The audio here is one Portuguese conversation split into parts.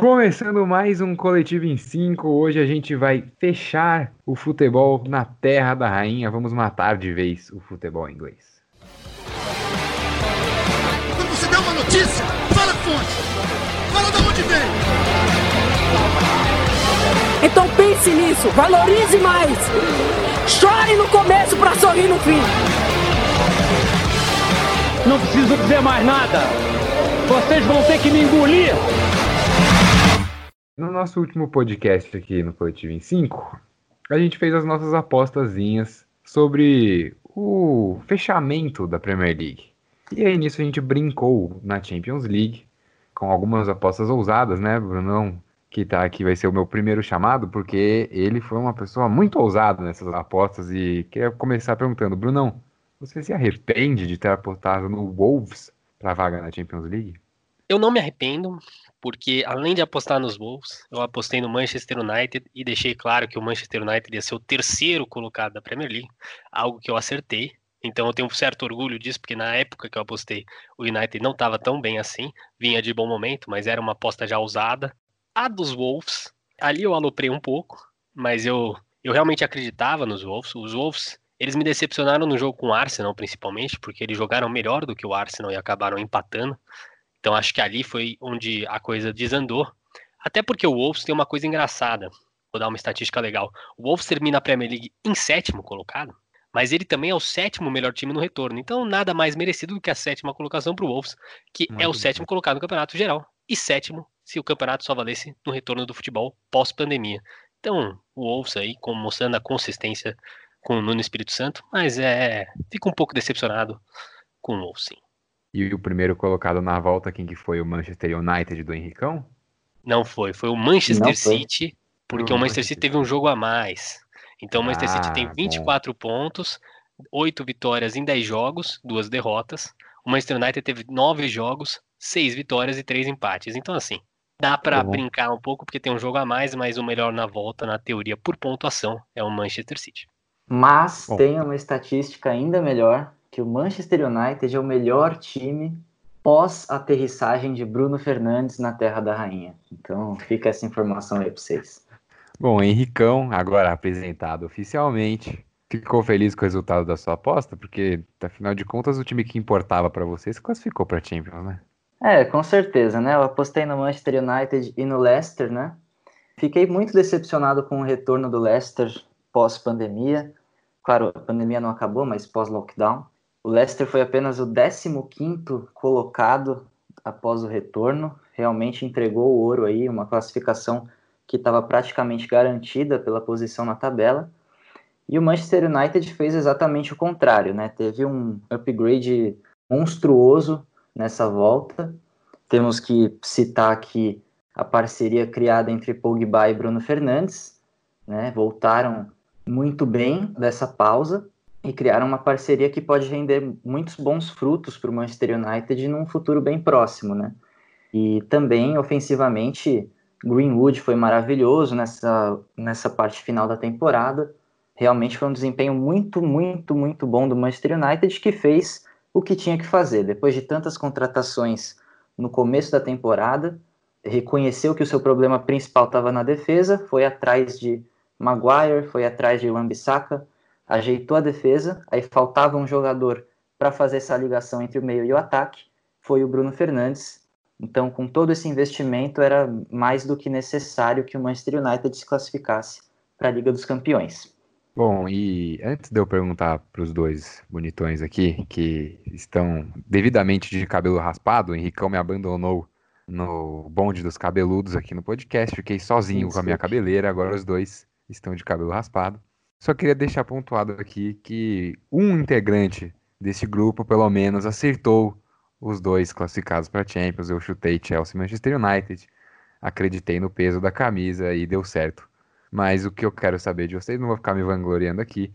Começando mais um Coletivo em 5, hoje a gente vai fechar o futebol na terra da rainha, vamos matar de vez o futebol inglês. Quando você der uma notícia, fala fonte, fala de onde veio. Então pense nisso, valorize mais. Chore no começo para sorrir no fim. Não preciso dizer mais nada. Vocês vão ter que me engolir. No nosso último podcast aqui no Coletivo em 5, a gente fez as nossas apostazinhas sobre o fechamento da Premier League. E aí nisso a gente brincou na Champions League com algumas apostas ousadas, né, Brunão? Que tá aqui vai ser o meu primeiro chamado, porque ele foi uma pessoa muito ousada nessas apostas e queria começar perguntando, Brunão, você se arrepende de ter apostado no Wolves para vaga na Champions League? Eu não me arrependo, porque além de apostar nos Wolves, eu apostei no Manchester United e deixei claro que o Manchester United ia ser o terceiro colocado da Premier League, algo que eu acertei. Então eu tenho um certo orgulho disso, porque na época que eu apostei, o United não estava tão bem assim, vinha de bom momento, mas era uma aposta já usada. A dos Wolves, ali eu aloprei um pouco, mas eu, eu realmente acreditava nos Wolves. Os Wolves, eles me decepcionaram no jogo com o Arsenal, principalmente, porque eles jogaram melhor do que o Arsenal e acabaram empatando. Então acho que ali foi onde a coisa desandou. Até porque o Wolves tem uma coisa engraçada. Vou dar uma estatística legal. O Wolves termina a Premier League em sétimo colocado, mas ele também é o sétimo melhor time no retorno. Então nada mais merecido do que a sétima colocação para o Wolves, que Muito é o sétimo colocado no campeonato geral e sétimo se o campeonato só valesse no retorno do futebol pós-pandemia. Então o Wolves aí mostrando a consistência com o Nuno Espírito Santo, mas é fico um pouco decepcionado com o Wolves, sim. E o primeiro colocado na volta, quem que foi? O Manchester United do Henricão? Não foi, foi o Manchester City, porque o Manchester City teve um jogo a mais. Então o Manchester ah, City tem 24 bom. pontos, 8 vitórias em 10 jogos, duas derrotas. O Manchester United teve 9 jogos, 6 vitórias e 3 empates. Então, assim, dá para brincar um pouco porque tem um jogo a mais, mas o melhor na volta, na teoria, por pontuação, é o Manchester City. Mas bom. tem uma estatística ainda melhor que o Manchester United é o melhor time pós-aterrissagem de Bruno Fernandes na Terra da Rainha. Então fica essa informação aí para vocês. Bom, Henricão, agora apresentado oficialmente, ficou feliz com o resultado da sua aposta? Porque, afinal de contas, o time que importava para você se classificou para Champions, né? É, com certeza, né? Eu apostei no Manchester United e no Leicester, né? Fiquei muito decepcionado com o retorno do Leicester pós-pandemia. Claro, a pandemia não acabou, mas pós-lockdown. O Leicester foi apenas o 15º colocado após o retorno, realmente entregou o ouro aí, uma classificação que estava praticamente garantida pela posição na tabela. E o Manchester United fez exatamente o contrário, né? Teve um upgrade monstruoso nessa volta. Temos que citar aqui a parceria criada entre Pogba e Bruno Fernandes, né? Voltaram muito bem dessa pausa e criaram uma parceria que pode render muitos bons frutos para o Manchester United num futuro bem próximo, né? E também, ofensivamente, Greenwood foi maravilhoso nessa, nessa parte final da temporada. Realmente foi um desempenho muito, muito, muito bom do Manchester United que fez o que tinha que fazer. Depois de tantas contratações no começo da temporada, reconheceu que o seu problema principal estava na defesa, foi atrás de Maguire, foi atrás de Wan-Bissaka, ajeitou a defesa, aí faltava um jogador para fazer essa ligação entre o meio e o ataque, foi o Bruno Fernandes. Então, com todo esse investimento, era mais do que necessário que o Manchester United se classificasse para a Liga dos Campeões. Bom, e antes de eu perguntar para os dois bonitões aqui, que estão devidamente de cabelo raspado, o Henricão me abandonou no bonde dos cabeludos aqui no podcast, fiquei sozinho Sim, com a minha cabeleira, agora os dois estão de cabelo raspado. Só queria deixar pontuado aqui que um integrante desse grupo, pelo menos, acertou os dois classificados para Champions. Eu chutei Chelsea e Manchester United, acreditei no peso da camisa e deu certo. Mas o que eu quero saber de vocês, não vou ficar me vangloriando aqui,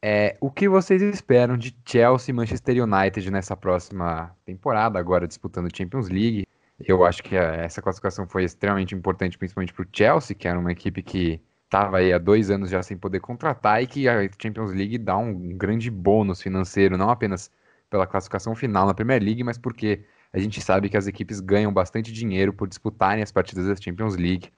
é o que vocês esperam de Chelsea e Manchester United nessa próxima temporada, agora disputando Champions League. Eu acho que essa classificação foi extremamente importante, principalmente para o Chelsea, que era uma equipe que estava aí há dois anos já sem poder contratar e que a Champions League dá um grande bônus financeiro, não apenas pela classificação final na Premier League, mas porque a gente sabe que as equipes ganham bastante dinheiro por disputarem as partidas da Champions League.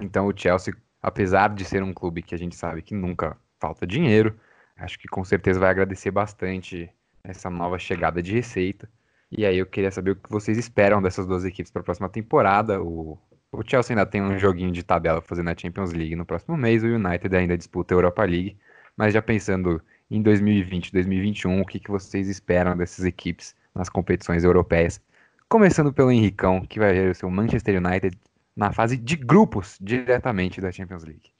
Então o Chelsea, apesar de ser um clube que a gente sabe que nunca falta dinheiro, acho que com certeza vai agradecer bastante essa nova chegada de receita. E aí eu queria saber o que vocês esperam dessas duas equipes para a próxima temporada. O, o Chelsea ainda tem um joguinho de tabela fazendo na Champions League no próximo mês, o United ainda disputa a Europa League. Mas já pensando em 2020, 2021, o que, que vocês esperam dessas equipes nas competições europeias? Começando pelo Henricão, que vai ver o seu Manchester United na fase de grupos diretamente da Champions League.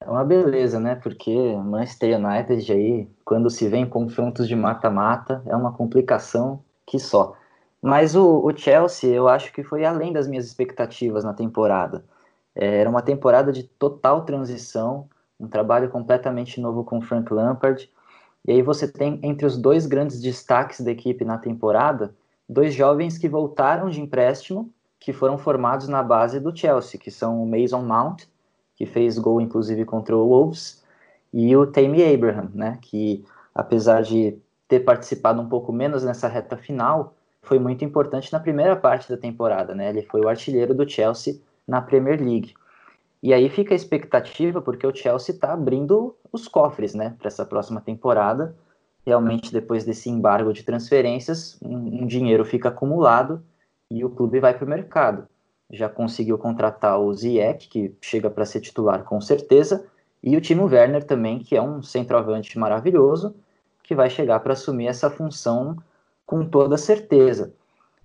É uma beleza, né? Porque Manchester United aí, quando se vê em confrontos de mata-mata, é uma complicação que só. Mas o, o, Chelsea, eu acho que foi além das minhas expectativas na temporada. É, era uma temporada de total transição, um trabalho completamente novo com Frank Lampard. E aí você tem entre os dois grandes destaques da equipe na temporada, dois jovens que voltaram de empréstimo, que foram formados na base do Chelsea, que são o Mason Mount, que fez gol inclusive contra o Wolves, e o Tammy Abraham, né, que apesar de ter participado um pouco menos nessa reta final, foi muito importante na primeira parte da temporada, né? Ele foi o artilheiro do Chelsea na Premier League. E aí fica a expectativa, porque o Chelsea está abrindo os cofres né, para essa próxima temporada. Realmente, depois desse embargo de transferências, um, um dinheiro fica acumulado e o clube vai para o mercado. Já conseguiu contratar o Ziyech, que chega para ser titular com certeza, e o Timo Werner também, que é um centroavante maravilhoso, que vai chegar para assumir essa função com toda certeza.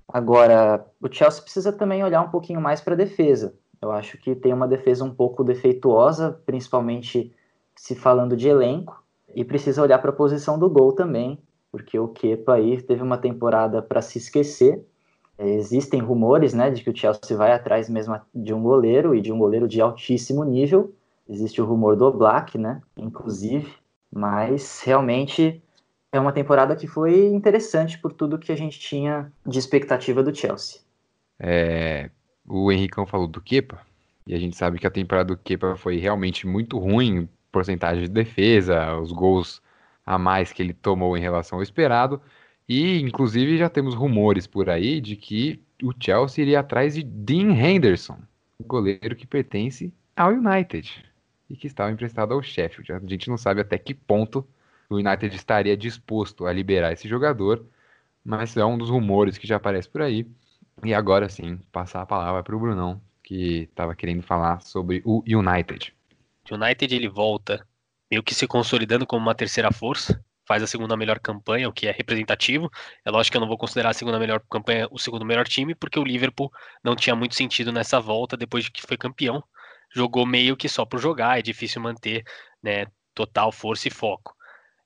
Agora, o Chelsea precisa também olhar um pouquinho mais para a defesa. Eu acho que tem uma defesa um pouco defeituosa, principalmente se falando de elenco, e precisa olhar para a posição do gol também, porque o Kepa aí teve uma temporada para se esquecer. É, existem rumores, né, de que o Chelsea vai atrás mesmo de um goleiro e de um goleiro de altíssimo nível. Existe o rumor do Black, né, inclusive, mas realmente é uma temporada que foi interessante por tudo que a gente tinha de expectativa do Chelsea. É, o Henricão falou do Kepa, e a gente sabe que a temporada do Kepa foi realmente muito ruim, porcentagem de defesa, os gols a mais que ele tomou em relação ao esperado, e inclusive já temos rumores por aí de que o Chelsea iria atrás de Dean Henderson, goleiro que pertence ao United e que estava emprestado ao Sheffield. A gente não sabe até que ponto o United estaria disposto a liberar esse jogador, mas é um dos rumores que já aparece por aí. E agora sim, passar a palavra para o Brunão, que estava querendo falar sobre o United. O United ele volta meio que se consolidando como uma terceira força, faz a segunda melhor campanha, o que é representativo. É lógico que eu não vou considerar a segunda melhor campanha o segundo melhor time, porque o Liverpool não tinha muito sentido nessa volta depois de que foi campeão. Jogou meio que só por jogar, é difícil manter né, total força e foco.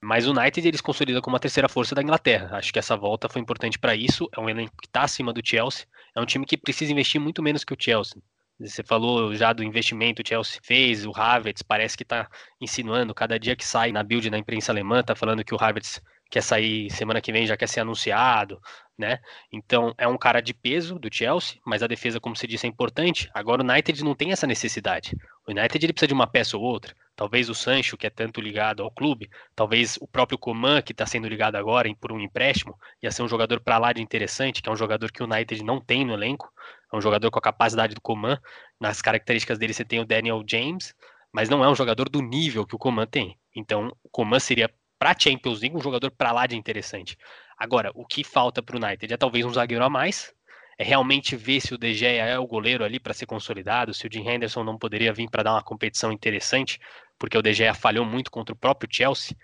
Mas o United eles consolidam como a terceira força da Inglaterra. Acho que essa volta foi importante para isso. É um elenco que está acima do Chelsea. É um time que precisa investir muito menos que o Chelsea. Você falou já do investimento que o Chelsea fez, o Havertz parece que está insinuando, cada dia que sai na build na imprensa alemã, está falando que o Havertz quer sair semana que vem, já quer ser anunciado, né? Então é um cara de peso do Chelsea, mas a defesa, como se disse, é importante. Agora o United não tem essa necessidade. O United ele precisa de uma peça ou outra. Talvez o Sancho, que é tanto ligado ao clube, talvez o próprio Coman, que está sendo ligado agora por um empréstimo, ia ser um jogador para lá de interessante, que é um jogador que o United não tem no elenco, é um jogador com a capacidade do Coman. Nas características dele você tem o Daniel James, mas não é um jogador do nível que o Coman tem. Então o Coman seria para Champions League um jogador para lá de interessante. Agora, o que falta para o United é talvez um zagueiro a mais, é realmente ver se o De Gea é o goleiro ali para ser consolidado, se o Jim Henderson não poderia vir para dar uma competição interessante, porque o De Gea falhou muito contra o próprio Chelsea,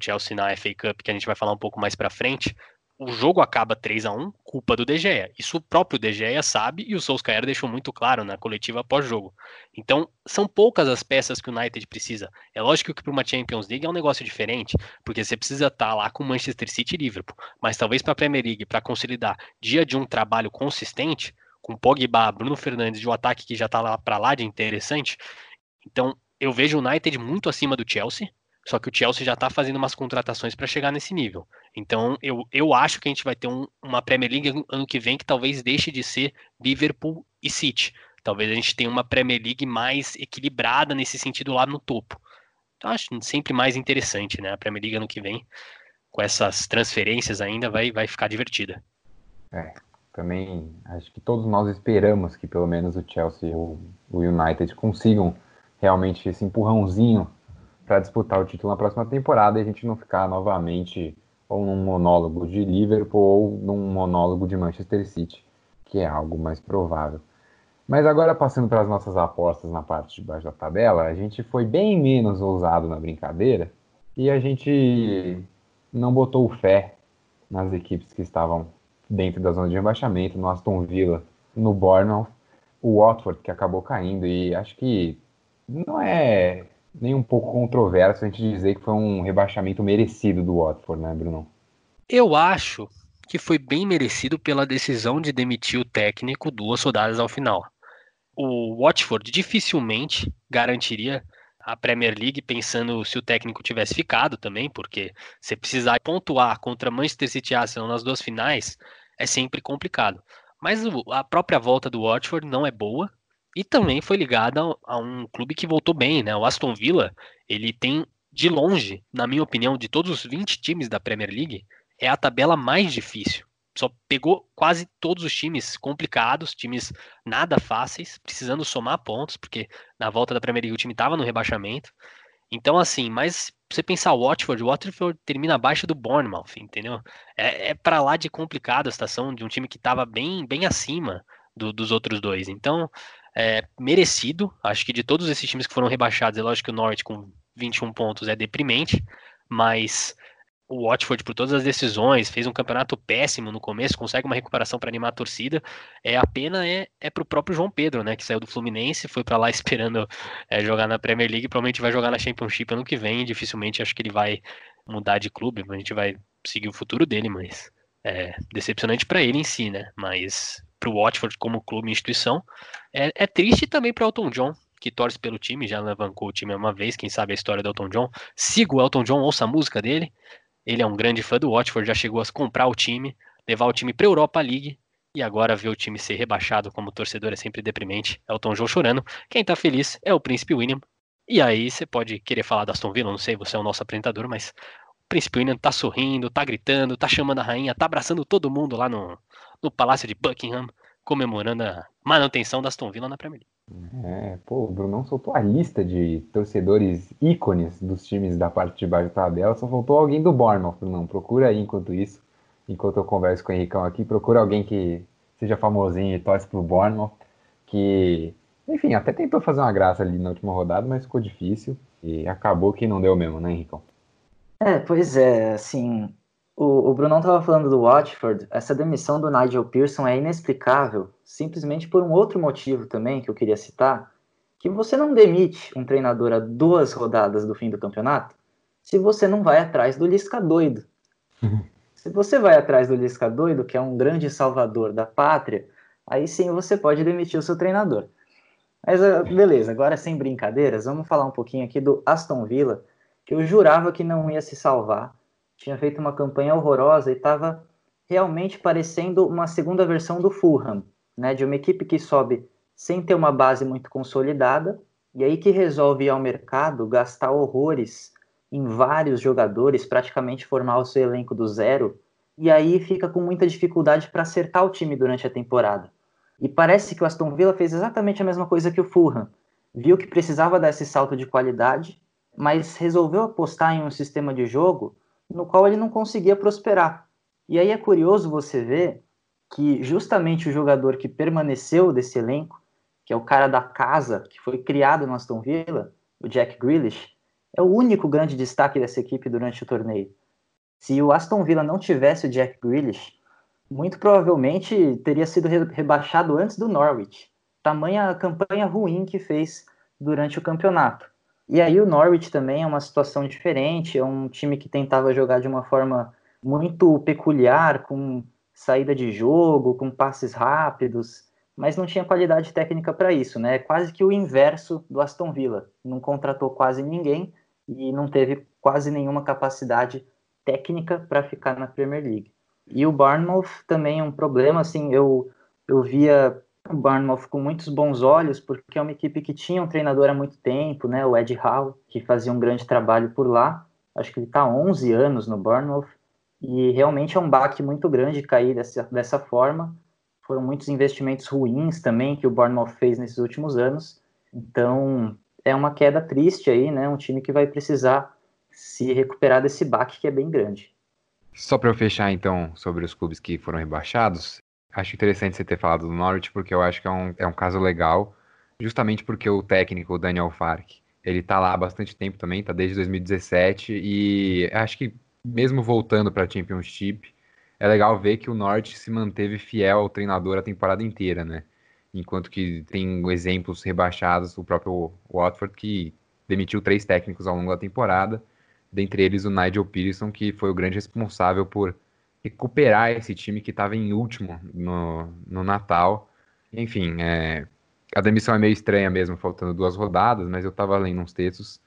Chelsea na FA Cup, que a gente vai falar um pouco mais para frente, o jogo acaba 3 a 1 culpa do De Gea. Isso o próprio De Gea sabe e o Solskjaer deixou muito claro na coletiva pós-jogo. Então, são poucas as peças que o United precisa. É lógico que para uma Champions League é um negócio diferente, porque você precisa estar tá lá com Manchester City e Liverpool. Mas talvez para a Premier League, para consolidar dia de um trabalho consistente, com Pogba, Bruno Fernandes e o ataque que já está lá para lá de interessante. Então, eu vejo o United muito acima do Chelsea, só que o Chelsea já está fazendo umas contratações para chegar nesse nível. Então, eu, eu acho que a gente vai ter um, uma Premier League ano que vem que talvez deixe de ser Liverpool e City. Talvez a gente tenha uma Premier League mais equilibrada nesse sentido lá no topo. Então, acho sempre mais interessante, né? A Premier League ano que vem, com essas transferências ainda, vai, vai ficar divertida. É, Também acho que todos nós esperamos que pelo menos o Chelsea ou o United consigam realmente esse empurrãozinho para disputar o título na próxima temporada e a gente não ficar novamente ou num monólogo de Liverpool ou num monólogo de Manchester City, que é algo mais provável. Mas agora passando para as nossas apostas na parte de baixo da tabela, a gente foi bem menos ousado na brincadeira e a gente não botou fé nas equipes que estavam dentro da zona de rebaixamento, no Aston Villa, no Bournemouth, o Watford que acabou caindo e acho que não é nem um pouco controverso a gente dizer que foi um rebaixamento merecido do Watford, né, Bruno? Eu acho que foi bem merecido pela decisão de demitir o técnico duas rodadas ao final. O Watford dificilmente garantiria a Premier League pensando se o técnico tivesse ficado também, porque você precisar pontuar contra Manchester City Arsenal nas duas finais é sempre complicado. Mas a própria volta do Watford não é boa, e também foi ligada a um clube que voltou bem, né? O Aston Villa, ele tem de longe, na minha opinião, de todos os 20 times da Premier League, é a tabela mais difícil. Só pegou quase todos os times complicados, times nada fáceis, precisando somar pontos, porque na volta da Premier League o time estava no rebaixamento. Então, assim, mas você pensar o Watford, o Watford termina abaixo do Bournemouth, entendeu? É, é para lá de complicada a situação de um time que estava bem, bem acima do, dos outros dois. Então, é, merecido. Acho que de todos esses times que foram rebaixados, é lógico que o Norte com 21 pontos é deprimente, mas o Watford, por todas as decisões, fez um campeonato péssimo no começo, consegue uma recuperação para animar a torcida. É a pena é, é para o próprio João Pedro, né, que saiu do Fluminense, foi para lá esperando é, jogar na Premier League, provavelmente vai jogar na Championship ano que vem. Dificilmente acho que ele vai mudar de clube, a gente vai seguir o futuro dele, mas é decepcionante para ele em si, né? Mas para o Watford como clube e instituição. É, é triste também para o Elton John, que torce pelo time, já levantou o time uma vez, quem sabe a história do Elton John. Siga o Elton John, ouça a música dele. Ele é um grande fã do Watford, já chegou a comprar o time, levar o time para a Europa League e agora ver o time ser rebaixado como torcedor é sempre deprimente. Elton John chorando. Quem está feliz é o Príncipe William. E aí você pode querer falar da Aston Villa, não sei, você é o nosso apresentador, mas o Príncipe William tá sorrindo, tá gritando, tá chamando a rainha, tá abraçando todo mundo lá no, no Palácio de Buckingham, comemorando a manutenção da Aston Villa na Premier League. É, pô, o Brunão soltou a lista de torcedores ícones dos times da parte de baixo da tabela, só faltou alguém do Bournemouth, Brunão. Procura aí enquanto isso, enquanto eu converso com o Henricão aqui, procura alguém que seja famosinho e torce pro Bournemouth, que, enfim, até tentou fazer uma graça ali na última rodada, mas ficou difícil e acabou que não deu mesmo, né, Henricão? É, pois é, assim, o, o Brunão estava falando do Watford, essa demissão do Nigel Pearson é inexplicável, simplesmente por um outro motivo também que eu queria citar, que você não demite um treinador a duas rodadas do fim do campeonato se você não vai atrás do Lisca doido. Uhum. Se você vai atrás do Lisca doido, que é um grande salvador da pátria, aí sim você pode demitir o seu treinador. Mas ah, beleza, agora sem brincadeiras, vamos falar um pouquinho aqui do Aston Villa, que eu jurava que não ia se salvar, tinha feito uma campanha horrorosa e estava realmente parecendo uma segunda versão do Fulham, né, de uma equipe que sobe sem ter uma base muito consolidada e aí que resolve ir ao mercado gastar horrores em vários jogadores, praticamente formar o seu elenco do zero, e aí fica com muita dificuldade para acertar o time durante a temporada. E parece que o Aston Villa fez exatamente a mesma coisa que o Fulham. Viu que precisava dar esse salto de qualidade, mas resolveu apostar em um sistema de jogo no qual ele não conseguia prosperar. E aí é curioso você ver que justamente o jogador que permaneceu desse elenco, que é o cara da casa, que foi criado no Aston Villa, o Jack Grealish, é o único grande destaque dessa equipe durante o torneio. Se o Aston Villa não tivesse o Jack Grealish, muito provavelmente teria sido rebaixado antes do Norwich. Tamanha campanha ruim que fez durante o campeonato. E aí o Norwich também é uma situação diferente, é um time que tentava jogar de uma forma muito peculiar, com saída de jogo, com passes rápidos, mas não tinha qualidade técnica para isso, né? É quase que o inverso do Aston Villa. Não contratou quase ninguém e não teve quase nenhuma capacidade técnica para ficar na Premier League. E o Bournemouth também é um problema, assim, eu, eu via o Bournemouth com muitos bons olhos, porque é uma equipe que tinha um treinador há muito tempo, né, o Ed Howe, que fazia um grande trabalho por lá. Acho que ele está há 11 anos no Bournemouth, e realmente é um baque muito grande cair dessa, dessa forma. foram muitos investimentos ruins também que o Bournemouth fez nesses últimos anos. Então, é uma queda triste aí, né? Um time que vai precisar se recuperar desse baque que é bem grande. Só para eu fechar então sobre os clubes que foram rebaixados, acho interessante você ter falado do Norwich porque eu acho que é um, é um caso legal, justamente porque o técnico, o Daniel Fark, ele tá lá há bastante tempo também, tá desde 2017 e acho que mesmo voltando para a Championship, é legal ver que o Norte se manteve fiel ao treinador a temporada inteira, né? Enquanto que tem exemplos rebaixados, o próprio Watford que demitiu três técnicos ao longo da temporada, dentre eles o Nigel Pearson, que foi o grande responsável por recuperar esse time que estava em último no, no Natal. Enfim, é, a demissão é meio estranha mesmo, faltando duas rodadas, mas eu estava lendo uns textos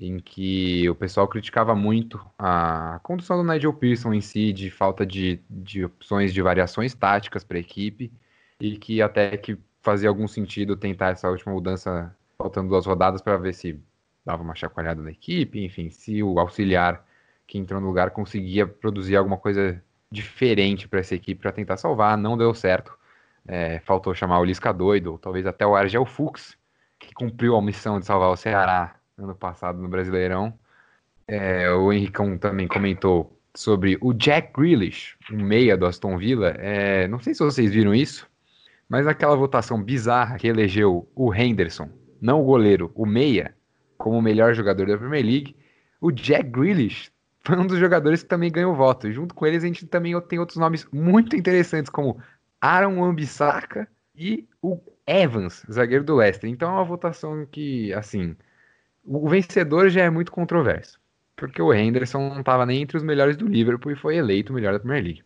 em que o pessoal criticava muito a condução do Nigel Pearson em si, de falta de, de opções de variações táticas para a equipe, e que até que fazia algum sentido tentar essa última mudança faltando duas rodadas para ver se dava uma chacoalhada na equipe, enfim, se o auxiliar que entrou no lugar conseguia produzir alguma coisa diferente para essa equipe para tentar salvar, não deu certo. É, faltou chamar o Lisca doido, ou talvez até o Argel Fux, que cumpriu a missão de salvar o Ceará ano passado no Brasileirão. É, o Henricão também comentou sobre o Jack Grealish, um meia do Aston Villa. É, não sei se vocês viram isso, mas aquela votação bizarra que elegeu o Henderson, não o goleiro, o meia, como o melhor jogador da Premier League, o Jack Grealish foi um dos jogadores que também ganhou voto. Junto com eles a gente também tem outros nomes muito interessantes, como Aaron Wan-Bissaka e o Evans, zagueiro do Leicester. Então é uma votação que, assim, o vencedor já é muito controverso, porque o Henderson não estava nem entre os melhores do Liverpool e foi eleito o melhor da Premier League.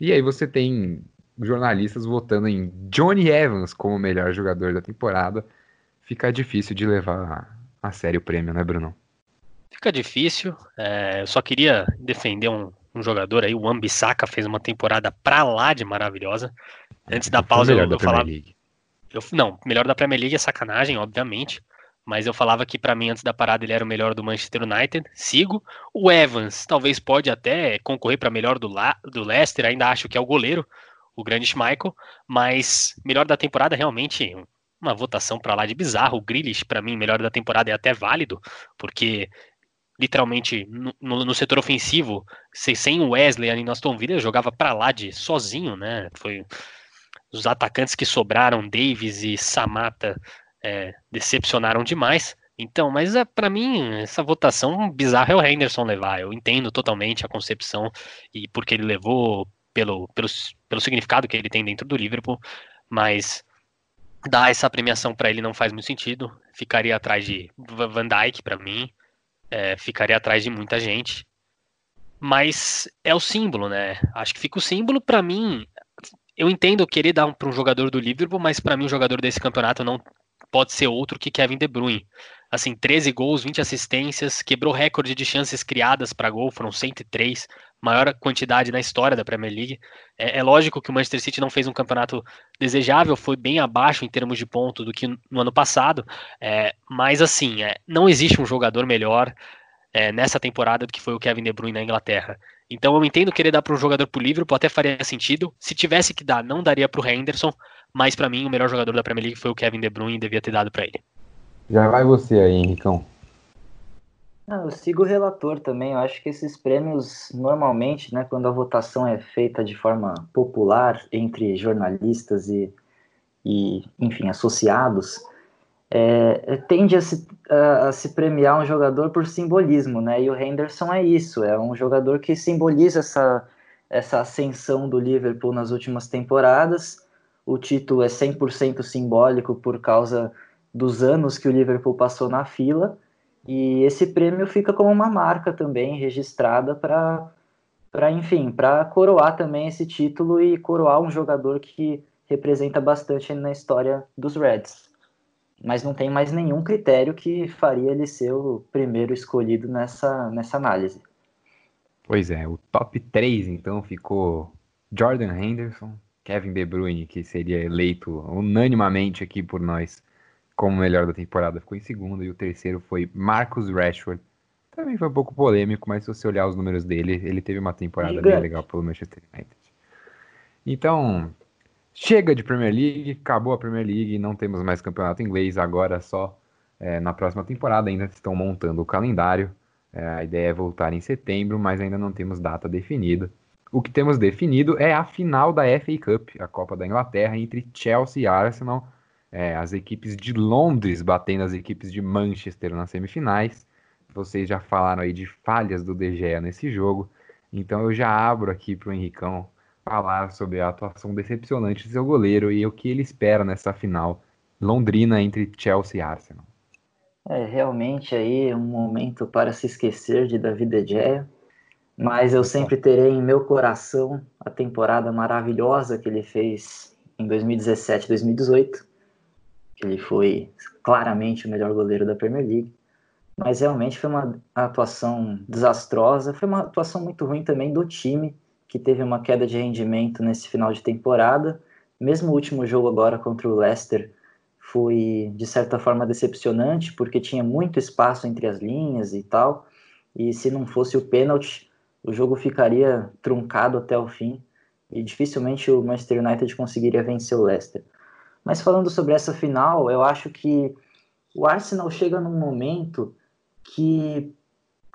E aí você tem jornalistas votando em Johnny Evans como o melhor jogador da temporada. Fica difícil de levar a sério o prêmio, né, Bruno? Fica difícil. É, eu só queria defender um, um jogador aí, o Ambisaka fez uma temporada pra lá de maravilhosa. Antes da pausa eu, eu falava. Eu, não, melhor da Premier League é sacanagem, obviamente mas eu falava que para mim antes da parada ele era o melhor do Manchester United. Sigo. O Evans talvez pode até concorrer para melhor do, La do Leicester, ainda acho que é o goleiro, o grande Schmeichel, mas melhor da temporada realmente uma votação para lá de bizarro. O Grealish para mim melhor da temporada é até válido, porque literalmente no, no, no setor ofensivo, sem o Wesley ali no Aston Villa, jogava para lá de sozinho, né? Foi os atacantes que sobraram, Davis e Samata, é, decepcionaram demais. Então, mas é, para mim, essa votação bizarra é o Henderson levar. Eu entendo totalmente a concepção e porque ele levou pelo, pelo, pelo significado que ele tem dentro do Liverpool, mas dar essa premiação para ele não faz muito sentido. Ficaria atrás de Van Dijk para mim, é, ficaria atrás de muita gente. Mas é o símbolo, né? Acho que fica o símbolo para mim. Eu entendo querer dar para um jogador do Liverpool, mas para mim o jogador desse campeonato não pode ser outro que Kevin De Bruyne. Assim, 13 gols, 20 assistências, quebrou recorde de chances criadas para gol, foram 103, maior quantidade na história da Premier League. É, é, lógico que o Manchester City não fez um campeonato desejável, foi bem abaixo em termos de ponto do que no ano passado, é, mas assim, é, não existe um jogador melhor é, nessa temporada do que foi o Kevin De Bruyne na Inglaterra. Então eu entendo querer dar para um jogador o Liverpool, até faria sentido. Se tivesse que dar, não daria para o Henderson, mas para mim o melhor jogador da Premier League foi o Kevin De Bruyne e devia ter dado para ele. Já vai você aí, Henricão. Ah, eu sigo o relator também. Eu acho que esses prêmios, normalmente, né, quando a votação é feita de forma popular entre jornalistas e, e enfim, associados, é, é, tende a se, a, a se, premiar um jogador por simbolismo, né? E o Henderson é isso, é um jogador que simboliza essa, essa ascensão do Liverpool nas últimas temporadas o título é 100% simbólico por causa dos anos que o Liverpool passou na fila, e esse prêmio fica como uma marca também registrada para para enfim, para coroar também esse título e coroar um jogador que representa bastante na história dos Reds. Mas não tem mais nenhum critério que faria ele ser o primeiro escolhido nessa, nessa análise. Pois é, o top 3 então ficou Jordan Henderson, Kevin De Bruyne, que seria eleito unanimamente aqui por nós como o melhor da temporada, ficou em segundo, e o terceiro foi Marcus Rashford. Também foi um pouco polêmico, mas se você olhar os números dele, ele teve uma temporada bem legal pelo Manchester United. Então, chega de Premier League, acabou a Premier League, não temos mais campeonato inglês, agora só é, na próxima temporada ainda estão montando o calendário. É, a ideia é voltar em setembro, mas ainda não temos data definida. O que temos definido é a final da FA Cup, a Copa da Inglaterra, entre Chelsea e Arsenal. É, as equipes de Londres batendo as equipes de Manchester nas semifinais. Vocês já falaram aí de falhas do De Gea nesse jogo, então eu já abro aqui para o Henricão falar sobre a atuação decepcionante do seu goleiro e o que ele espera nessa final londrina entre Chelsea e Arsenal. É realmente aí um momento para se esquecer de David De Gea, mas eu sempre terei em meu coração a temporada maravilhosa que ele fez em 2017, 2018, que ele foi claramente o melhor goleiro da Premier League, mas realmente foi uma atuação desastrosa, foi uma atuação muito ruim também do time, que teve uma queda de rendimento nesse final de temporada, mesmo o último jogo agora contra o Leicester, foi de certa forma decepcionante, porque tinha muito espaço entre as linhas e tal, e se não fosse o pênalti, o jogo ficaria truncado até o fim, e dificilmente o Manchester United conseguiria vencer o Leicester. Mas falando sobre essa final, eu acho que o Arsenal chega num momento que,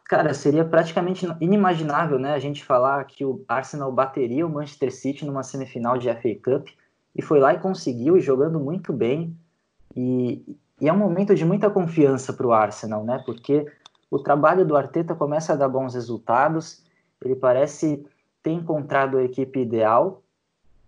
cara, seria praticamente inimaginável, né, a gente falar que o Arsenal bateria o Manchester City numa semifinal de FA Cup, e foi lá e conseguiu, jogando muito bem, e, e é um momento de muita confiança para o Arsenal, né? Porque o trabalho do Arteta começa a dar bons resultados, ele parece ter encontrado a equipe ideal,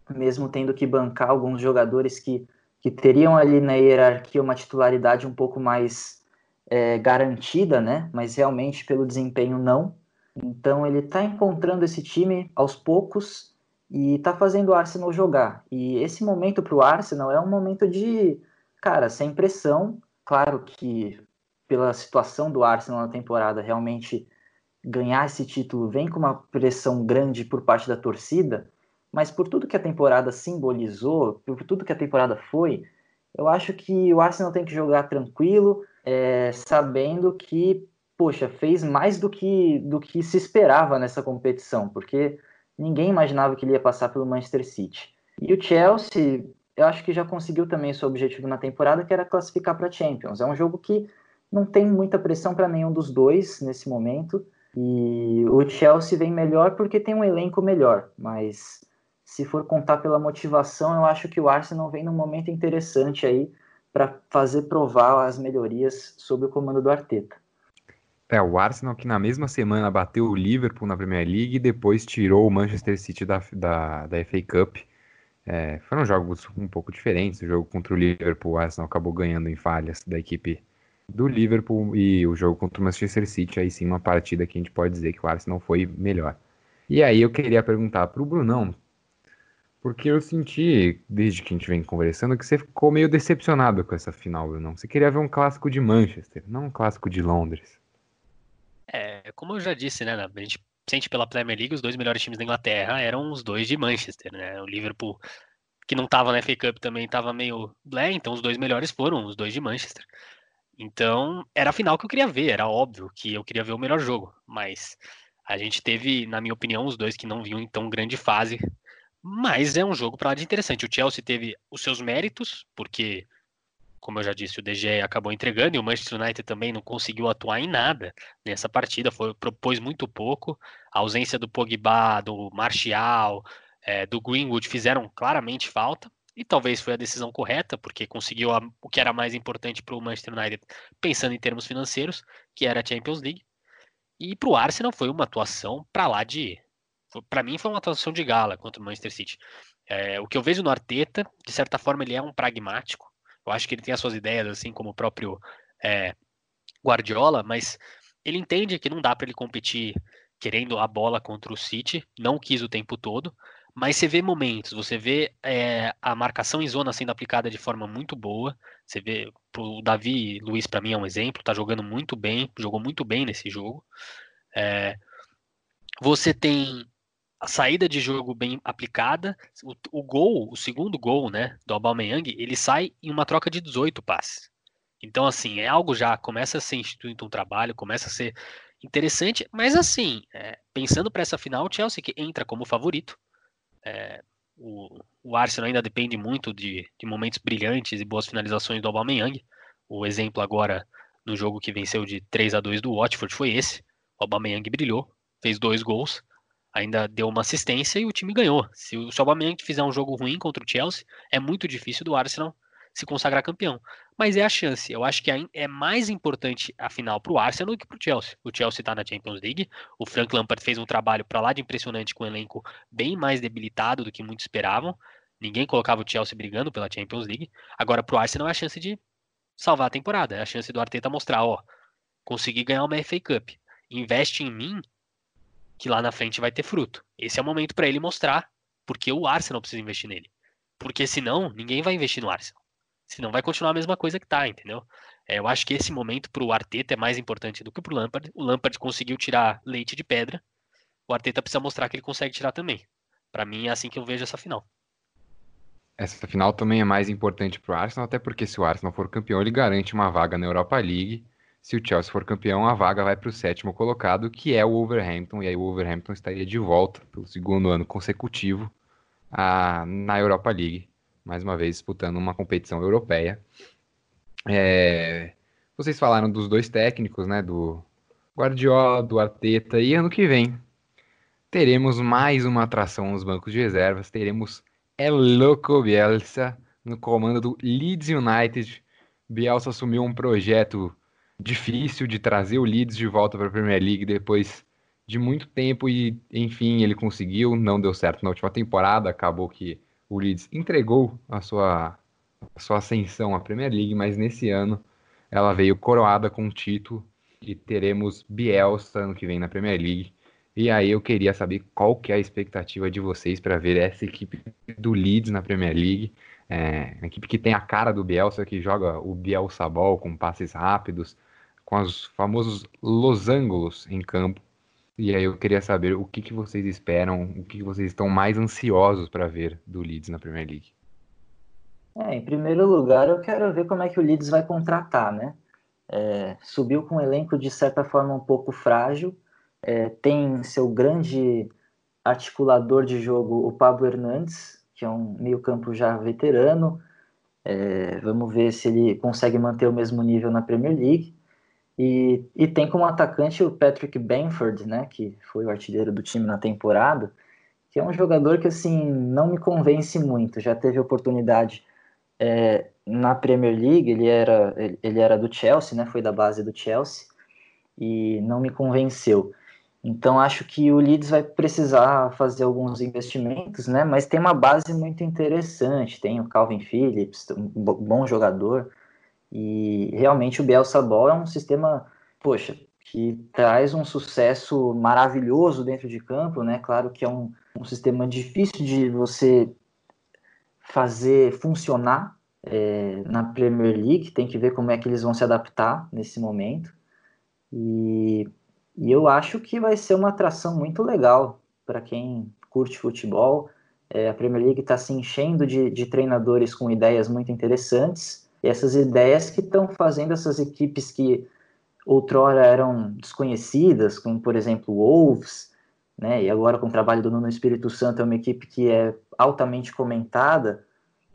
mesmo tendo que bancar alguns jogadores que, que teriam ali na hierarquia uma titularidade um pouco mais é, garantida, né? Mas realmente pelo desempenho não. Então ele está encontrando esse time aos poucos e está fazendo o Arsenal jogar. E esse momento para o Arsenal é um momento de cara, sem pressão. Claro que pela situação do Arsenal na temporada, realmente ganhar esse título vem com uma pressão grande por parte da torcida, mas por tudo que a temporada simbolizou, por tudo que a temporada foi, eu acho que o Arsenal tem que jogar tranquilo, é, sabendo que, poxa, fez mais do que, do que se esperava nessa competição, porque ninguém imaginava que ele ia passar pelo Manchester City. E o Chelsea, eu acho que já conseguiu também seu objetivo na temporada, que era classificar para Champions. É um jogo que não tem muita pressão para nenhum dos dois nesse momento. E o Chelsea vem melhor porque tem um elenco melhor, mas se for contar pela motivação, eu acho que o Arsenal vem num momento interessante aí para fazer provar as melhorias sob o comando do Arteta. É, o Arsenal que na mesma semana bateu o Liverpool na Premier League e depois tirou o Manchester City da, da, da FA Cup. É, foram jogos um pouco diferentes. O jogo contra o Liverpool, o Arsenal acabou ganhando em falhas da equipe do Liverpool e o jogo contra o Manchester City, aí sim uma partida que a gente pode dizer que o Arsenal foi melhor. E aí eu queria perguntar para o Brunão, porque eu senti, desde que a gente vem conversando, que você ficou meio decepcionado com essa final, Brunão. Você queria ver um clássico de Manchester, não um clássico de Londres. É, como eu já disse, né, a gente sente pela Premier League, os dois melhores times da Inglaterra eram os dois de Manchester, né? O Liverpool, que não estava na FA Cup, também estava meio blé, então os dois melhores foram os dois de Manchester. Então, era a final que eu queria ver, era óbvio que eu queria ver o melhor jogo, mas a gente teve, na minha opinião, os dois que não vinham em tão grande fase, mas é um jogo para lá de interessante. O Chelsea teve os seus méritos, porque como eu já disse, o DG acabou entregando e o Manchester United também não conseguiu atuar em nada nessa partida, foi, propôs muito pouco. A ausência do Pogba, do Martial, é, do Greenwood fizeram claramente falta e talvez foi a decisão correta, porque conseguiu a, o que era mais importante para o Manchester United, pensando em termos financeiros, que era a Champions League. E para o Arsenal foi uma atuação para lá de. Para mim, foi uma atuação de gala contra o Manchester City. É, o que eu vejo no Arteta, de certa forma, ele é um pragmático. Eu acho que ele tem as suas ideias, assim como o próprio é, Guardiola, mas ele entende que não dá para ele competir querendo a bola contra o City, não quis o tempo todo, mas você vê momentos, você vê é, a marcação em zona sendo aplicada de forma muito boa. Você vê o Davi Luiz para mim é um exemplo, tá jogando muito bem, jogou muito bem nesse jogo. É, você tem a saída de jogo bem aplicada, o, o, gol, o segundo gol, né, do Aubameyang, ele sai em uma troca de 18 passes. Então, assim, é algo já, começa a ser instituído um trabalho, começa a ser interessante, mas assim, é, pensando para essa final, o Chelsea que entra como favorito, é, o, o Arsenal ainda depende muito de, de momentos brilhantes e boas finalizações do Aubameyang. O exemplo agora no jogo que venceu de 3 a 2 do Watford foi esse. O Aubameyang brilhou, fez dois gols, ainda deu uma assistência e o time ganhou. Se o Aubameyang fizer um jogo ruim contra o Chelsea, é muito difícil do Arsenal se consagrar campeão. Mas é a chance. Eu acho que é mais importante a final para o Arsenal do que para o Chelsea. O Chelsea está na Champions League. O Frank Lampard fez um trabalho para lá de impressionante com um elenco bem mais debilitado do que muitos esperavam. Ninguém colocava o Chelsea brigando pela Champions League. Agora para o Arsenal é a chance de salvar a temporada. É a chance do Arteta mostrar, ó, consegui ganhar uma FA Cup. Investe em mim que lá na frente vai ter fruto. Esse é o momento para ele mostrar porque o Arsenal precisa investir nele. Porque senão, ninguém vai investir no Arsenal. Senão vai continuar a mesma coisa que tá, entendeu? É, eu acho que esse momento pro Arteta é mais importante do que pro Lampard. O Lampard conseguiu tirar leite de pedra. O Arteta precisa mostrar que ele consegue tirar também. Para mim é assim que eu vejo essa final. Essa final também é mais importante pro Arsenal, até porque se o Arsenal for campeão, ele garante uma vaga na Europa League. Se o Chelsea for campeão, a vaga vai para o sétimo colocado, que é o Wolverhampton. E aí o Wolverhampton estaria de volta pelo segundo ano consecutivo a, na Europa League mais uma vez disputando uma competição europeia. É, vocês falaram dos dois técnicos, né, do Guardiola, do Arteta, e ano que vem teremos mais uma atração nos bancos de reservas, teremos El Loco Bielsa no comando do Leeds United. Bielsa assumiu um projeto difícil de trazer o Leeds de volta para a Premier League depois de muito tempo e, enfim, ele conseguiu, não deu certo na última temporada, acabou que o Leeds entregou a sua, a sua ascensão à Premier League, mas nesse ano ela veio coroada com o título e teremos Bielsa ano que vem na Premier League. E aí eu queria saber qual que é a expectativa de vocês para ver essa equipe do Leeds na Premier League. É, uma equipe que tem a cara do Bielsa, que joga o Bielsa Ball com passes rápidos, com os famosos losangos em campo. E aí eu queria saber o que, que vocês esperam, o que, que vocês estão mais ansiosos para ver do Leeds na Premier League. É, em primeiro lugar, eu quero ver como é que o Leeds vai contratar, né? É, subiu com um elenco de certa forma um pouco frágil, é, tem seu grande articulador de jogo, o Pablo Hernandes, que é um meio-campo já veterano. É, vamos ver se ele consegue manter o mesmo nível na Premier League. E, e tem como atacante o Patrick Bamford, né, que foi o artilheiro do time na temporada, que é um jogador que assim não me convence muito. Já teve oportunidade é, na Premier League, ele era, ele, ele era do Chelsea, né, foi da base do Chelsea, e não me convenceu. Então acho que o Leeds vai precisar fazer alguns investimentos, né? Mas tem uma base muito interessante. Tem o Calvin Phillips, um bom jogador. E realmente o Bielsa Ball é um sistema, poxa, que traz um sucesso maravilhoso dentro de campo, né? Claro que é um, um sistema difícil de você fazer funcionar é, na Premier League, tem que ver como é que eles vão se adaptar nesse momento. E, e eu acho que vai ser uma atração muito legal para quem curte futebol. É, a Premier League está se enchendo de, de treinadores com ideias muito interessantes essas ideias que estão fazendo essas equipes que outrora eram desconhecidas, como por exemplo o Wolves, né, e agora com o trabalho do Nuno Espírito Santo é uma equipe que é altamente comentada,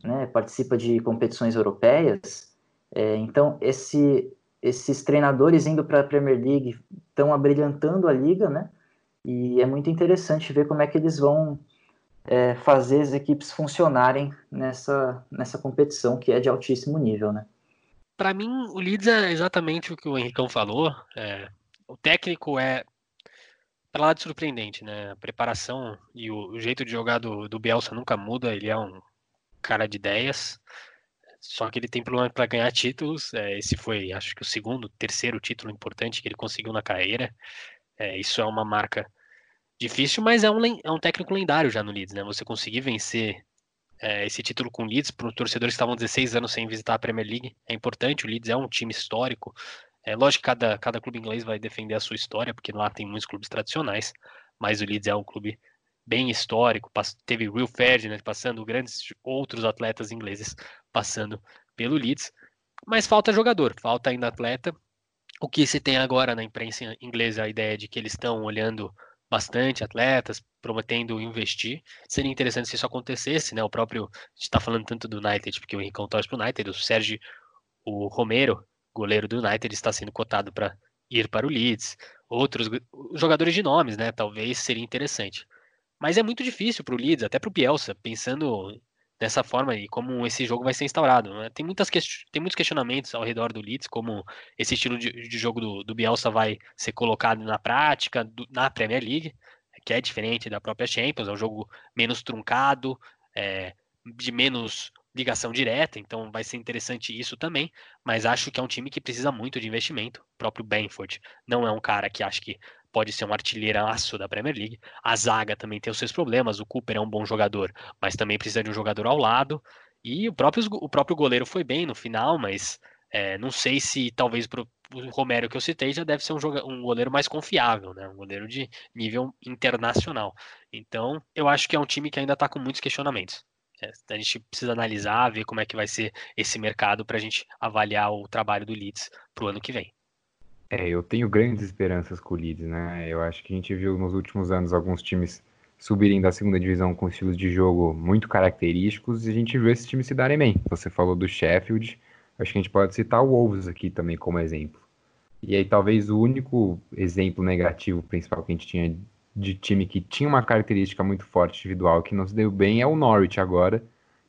né, participa de competições europeias. É, então esse, esses treinadores indo para a Premier League estão abrilhantando a liga, né? E é muito interessante ver como é que eles vão é, fazer as equipes funcionarem nessa, nessa competição que é de altíssimo nível, né? Para mim, o Leeds é exatamente o que o Henricão falou. É, o técnico é para lá de surpreendente, né? A preparação e o, o, jeito de jogar do, do Bielsa nunca muda. Ele é um cara de ideias. Só que ele tem problema para ganhar títulos. É, esse foi, acho que, o segundo, terceiro título importante que ele conseguiu na carreira. É, isso é uma marca Difícil, mas é um, é um técnico lendário já no Leeds, né? Você conseguir vencer é, esse título com o Leeds para os torcedores que estavam 16 anos sem visitar a Premier League é importante. O Leeds é um time histórico. É lógico que cada, cada clube inglês vai defender a sua história, porque lá tem muitos clubes tradicionais, mas o Leeds é um clube bem histórico. Teve Will Ferdinand passando, grandes outros atletas ingleses passando pelo Leeds. Mas falta jogador, falta ainda atleta. O que se tem agora na imprensa inglesa a ideia de que eles estão olhando bastante atletas, prometendo investir. Seria interessante se isso acontecesse, né? O próprio, a gente está falando tanto do United, porque o Henricão torce para o United, o Sérgio, o Romero, goleiro do United, está sendo cotado para ir para o Leeds. Outros jogadores de nomes, né? Talvez seria interessante. Mas é muito difícil para o Leeds, até para o Bielsa, pensando dessa forma e como esse jogo vai ser instaurado. Né? Tem, muitas tem muitos questionamentos ao redor do Leeds, como esse estilo de, de jogo do, do, Bielsa vai ser colocado na prática do, na Premier League, que é diferente da própria Champions, é um jogo menos truncado, é, de menos ligação direta, então vai ser interessante isso também, mas acho que é um time que precisa muito de investimento. O próprio Benford não é um cara que acho que pode ser um artilheiraço da Premier League. A zaga também tem os seus problemas. O Cooper é um bom jogador, mas também precisa de um jogador ao lado. E o próprio, o próprio goleiro foi bem no final, mas é, não sei se talvez pro, o Romero que eu citei já deve ser um, um goleiro mais confiável, né? Um goleiro de nível internacional. Então, eu acho que é um time que ainda está com muitos questionamentos. É, a gente precisa analisar, ver como é que vai ser esse mercado para a gente avaliar o trabalho do Leeds para o ano que vem. É, eu tenho grandes esperanças com o Leeds, né? Eu acho que a gente viu nos últimos anos alguns times subirem da segunda divisão com estilos de jogo muito característicos e a gente viu esses times se darem bem. Você falou do Sheffield, acho que a gente pode citar o Wolves aqui também como exemplo. E aí talvez o único exemplo negativo principal que a gente tinha de time que tinha uma característica muito forte individual que não se deu bem é o Norwich agora,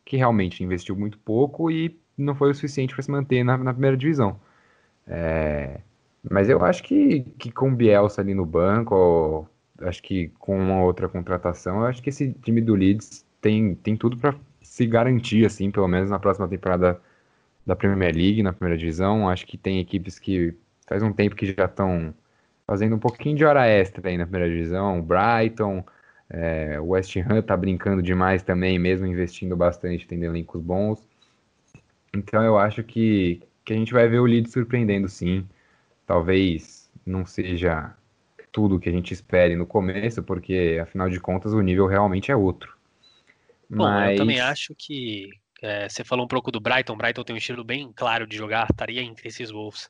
que realmente investiu muito pouco e não foi o suficiente para se manter na, na primeira divisão. É, mas eu acho que, que com o Bielsa ali no banco, ou, acho que com uma outra contratação, eu acho que esse time do Leeds tem, tem tudo para se garantir, assim, pelo menos na próxima temporada da Premier League, na primeira divisão. Acho que tem equipes que faz um tempo que já estão fazendo um pouquinho de hora extra aí na primeira divisão. O Brighton, é, o West Ham tá brincando demais também, mesmo investindo bastante, tendo elencos bons. Então eu acho que, que a gente vai ver o Leeds surpreendendo sim. Talvez não seja tudo que a gente espere no começo, porque afinal de contas o nível realmente é outro. Bom, Mas... eu também acho que é, você falou um pouco do Brighton. Brighton tem um estilo bem claro de jogar, estaria entre esses Wolves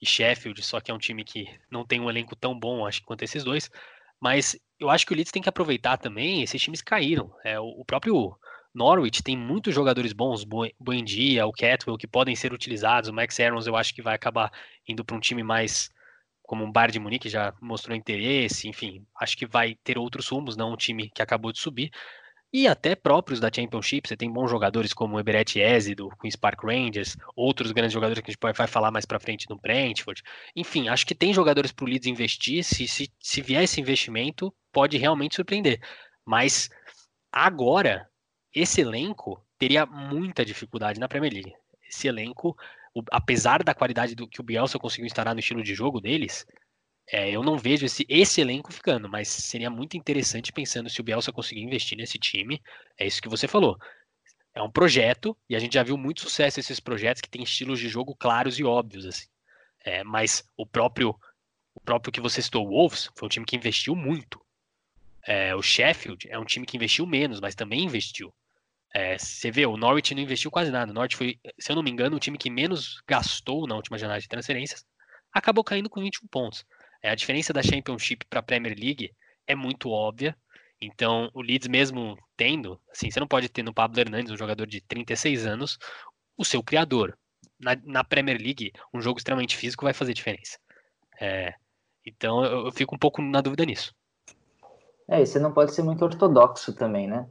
e Sheffield, só que é um time que não tem um elenco tão bom, acho quanto esses dois. Mas eu acho que o Leeds tem que aproveitar também. Esses times caíram. É, o próprio Norwich tem muitos jogadores bons, Buendia, o Catwell, que podem ser utilizados. O Max Aarons eu acho que vai acabar indo para um time mais como um Bayern de Munique, já mostrou interesse, enfim, acho que vai ter outros rumos, não um time que acabou de subir. E até próprios da Championship, você tem bons jogadores como o Everett Eze do Queen's Park Rangers, outros grandes jogadores que a gente vai falar mais para frente no Brentford. Enfim, acho que tem jogadores para o Leeds investir, se, se, se vier esse investimento, pode realmente surpreender. Mas agora, esse elenco teria muita dificuldade na Premier League. Esse elenco, apesar da qualidade do que o Bielsa conseguiu instalar no estilo de jogo deles, é, eu não vejo esse, esse elenco ficando, mas seria muito interessante pensando se o Bielsa conseguir investir nesse time. É isso que você falou. É um projeto, e a gente já viu muito sucesso esses projetos que têm estilos de jogo claros e óbvios. assim. É, mas o próprio o próprio que você citou, o Wolves, foi um time que investiu muito. É, o Sheffield é um time que investiu menos, mas também investiu. É, você vê, o Norwich não investiu quase nada. O Norwich foi, se eu não me engano, o time que menos gastou na última janela de transferências. Acabou caindo com 21 pontos. É, a diferença da Championship para a Premier League é muito óbvia. Então, o Leeds mesmo tendo, assim, você não pode ter no Pablo Hernandes, um jogador de 36 anos, o seu criador. Na, na Premier League, um jogo extremamente físico vai fazer diferença. É, então, eu, eu fico um pouco na dúvida nisso. É, e você não pode ser muito ortodoxo também, né?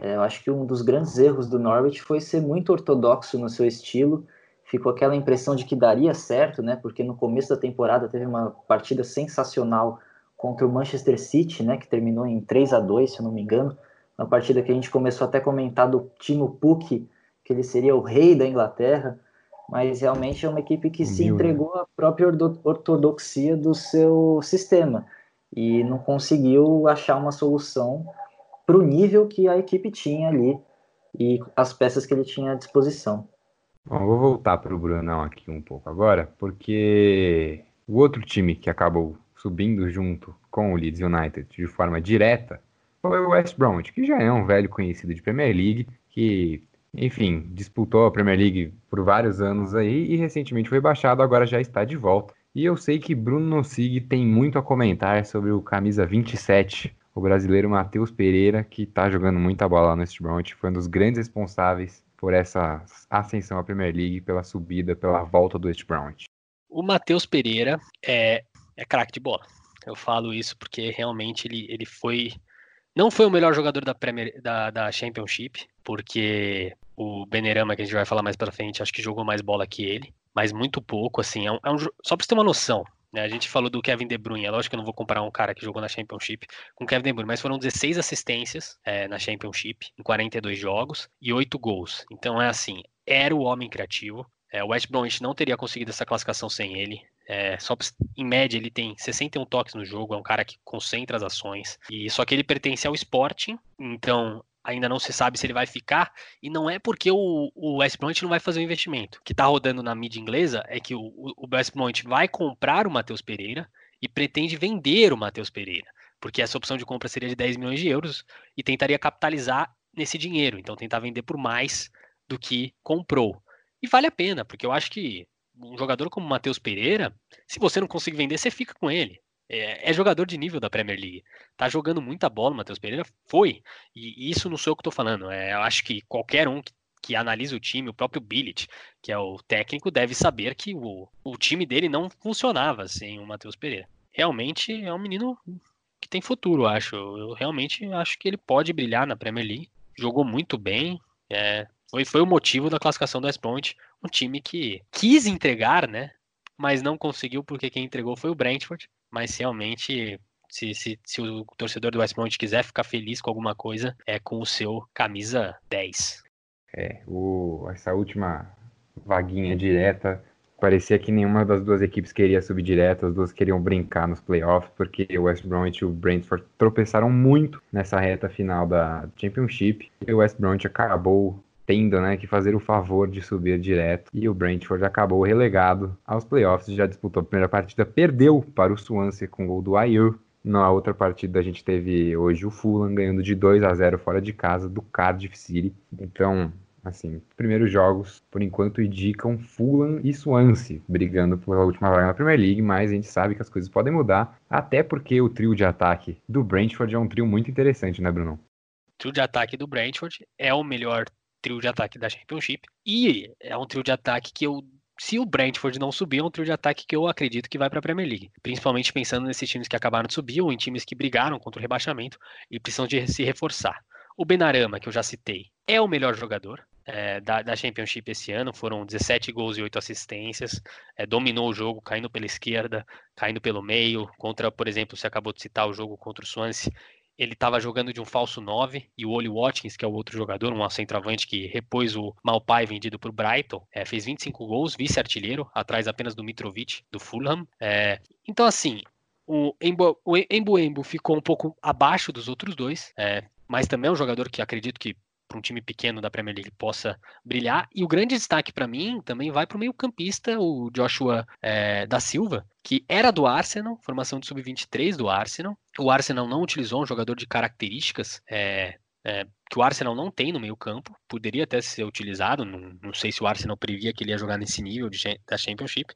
É, eu acho que um dos grandes erros do Norwich foi ser muito ortodoxo no seu estilo. Ficou aquela impressão de que daria certo, né? Porque no começo da temporada teve uma partida sensacional contra o Manchester City, né? Que terminou em 3 a 2 se eu não me engano. Uma partida que a gente começou até a comentar do Timo Pukki, que ele seria o rei da Inglaterra. Mas realmente é uma equipe que se entregou à própria ortodoxia do seu sistema e não conseguiu achar uma solução para o nível que a equipe tinha ali e as peças que ele tinha à disposição. Bom, vou voltar para o Brunão aqui um pouco agora, porque o outro time que acabou subindo junto com o Leeds United de forma direta foi o West Bromwich, que já é um velho conhecido de Premier League, que, enfim, disputou a Premier League por vários anos aí e recentemente foi baixado, agora já está de volta. E eu sei que Bruno Nossig tem muito a comentar sobre o camisa 27, o brasileiro Matheus Pereira, que está jogando muita bola lá no West Bromwich, foi um dos grandes responsáveis por essa ascensão à Premier League, pela subida, pela volta do West Bromwich. O Matheus Pereira é, é craque de bola. Eu falo isso porque realmente ele, ele foi. Não foi o melhor jogador da, Premier, da, da Championship, porque o Benerama, que a gente vai falar mais pra frente, acho que jogou mais bola que ele mas muito pouco, assim, é um, é um, só pra você ter uma noção, a gente falou do Kevin De Bruyne, é lógico que eu não vou comparar um cara que jogou na Championship com o Kevin De Bruyne, mas foram 16 assistências é, na Championship, em 42 jogos, e 8 gols, então é assim, era o homem criativo, é, o West Bromwich não teria conseguido essa classificação sem ele, é, só em média ele tem 61 toques no jogo, é um cara que concentra as ações. E só que ele pertence ao Sporting, então ainda não se sabe se ele vai ficar, e não é porque o, o West Bromwich não vai fazer o investimento. O que está rodando na mídia inglesa é que o, o West Bromwich vai comprar o Matheus Pereira e pretende vender o Matheus Pereira, porque essa opção de compra seria de 10 milhões de euros e tentaria capitalizar nesse dinheiro, então tentar vender por mais do que comprou. E vale a pena, porque eu acho que um jogador como o Matheus Pereira, se você não conseguir vender, você fica com ele. É, é, jogador de nível da Premier League. Tá jogando muita bola, Matheus Pereira foi. E isso não sou eu que tô falando. É, eu acho que qualquer um que, que analisa o time, o próprio Billet, que é o técnico, deve saber que o, o time dele não funcionava sem o Matheus Pereira. Realmente é um menino que tem futuro, acho. Eu realmente acho que ele pode brilhar na Premier League. Jogou muito bem. É, foi, foi o motivo da classificação do West Point, um time que quis entregar, né? Mas não conseguiu porque quem entregou foi o Brentford mas realmente se, se, se, o torcedor do West Bromwich quiser ficar feliz com alguma coisa, é com o seu camisa 10. É, o, essa última vaguinha direta, parecia que nenhuma das duas equipes queria subir direto, as duas queriam brincar nos playoffs, porque o West Bromwich e o Brentford tropeçaram muito nessa reta final da Championship, e o West Bromwich acabou tendo né, que fazer o favor de subir direto. E o Brentford acabou relegado aos playoffs, já disputou a primeira partida, perdeu para o Swansea com o gol do Ayew. Na outra partida a gente teve hoje o Fulham ganhando de 2 a 0 fora de casa do Cardiff City. Então, assim, primeiros jogos, por enquanto, indicam Fulham e Swansea brigando pela última vaga na Premier League, mas a gente sabe que as coisas podem mudar, até porque o trio de ataque do Brentford é um trio muito interessante, né, Bruno? O trio de ataque do Brentford é o melhor trio de ataque da Championship. E é um trio de ataque que eu se o Brentford não subir, é um trio de ataque que eu acredito que vai para a Premier League. Principalmente pensando nesses times que acabaram de subir ou em times que brigaram contra o rebaixamento e precisam de se reforçar. O Benarama, que eu já citei, é o melhor jogador é, da, da, Championship esse ano. Foram 17 gols e 8 assistências. É, dominou o jogo, caindo pela esquerda, caindo pelo meio. Contra, por exemplo, você acabou de citar o jogo contra o Swansea ele estava jogando de um falso 9 e o Oli Watkins, que é o outro jogador, um centroavante que repôs o Malpai vendido por Brighton, é, fez 25 gols, vice-artilheiro, atrás apenas do Mitrovic, do Fulham. É, então, assim, o Embo, o Embo ficou um pouco abaixo dos outros dois, é, mas também é um jogador que acredito que para um time pequeno da Premier League possa brilhar. E o grande destaque para mim também vai para o meio-campista, o Joshua é, da Silva, que era do Arsenal, formação de sub-23 do Arsenal. O Arsenal não utilizou um jogador de características é, é, que o Arsenal não tem no meio-campo, poderia até ser utilizado. Não, não, sei se o Arsenal previa que ele ia jogar nesse nível de, da Championship,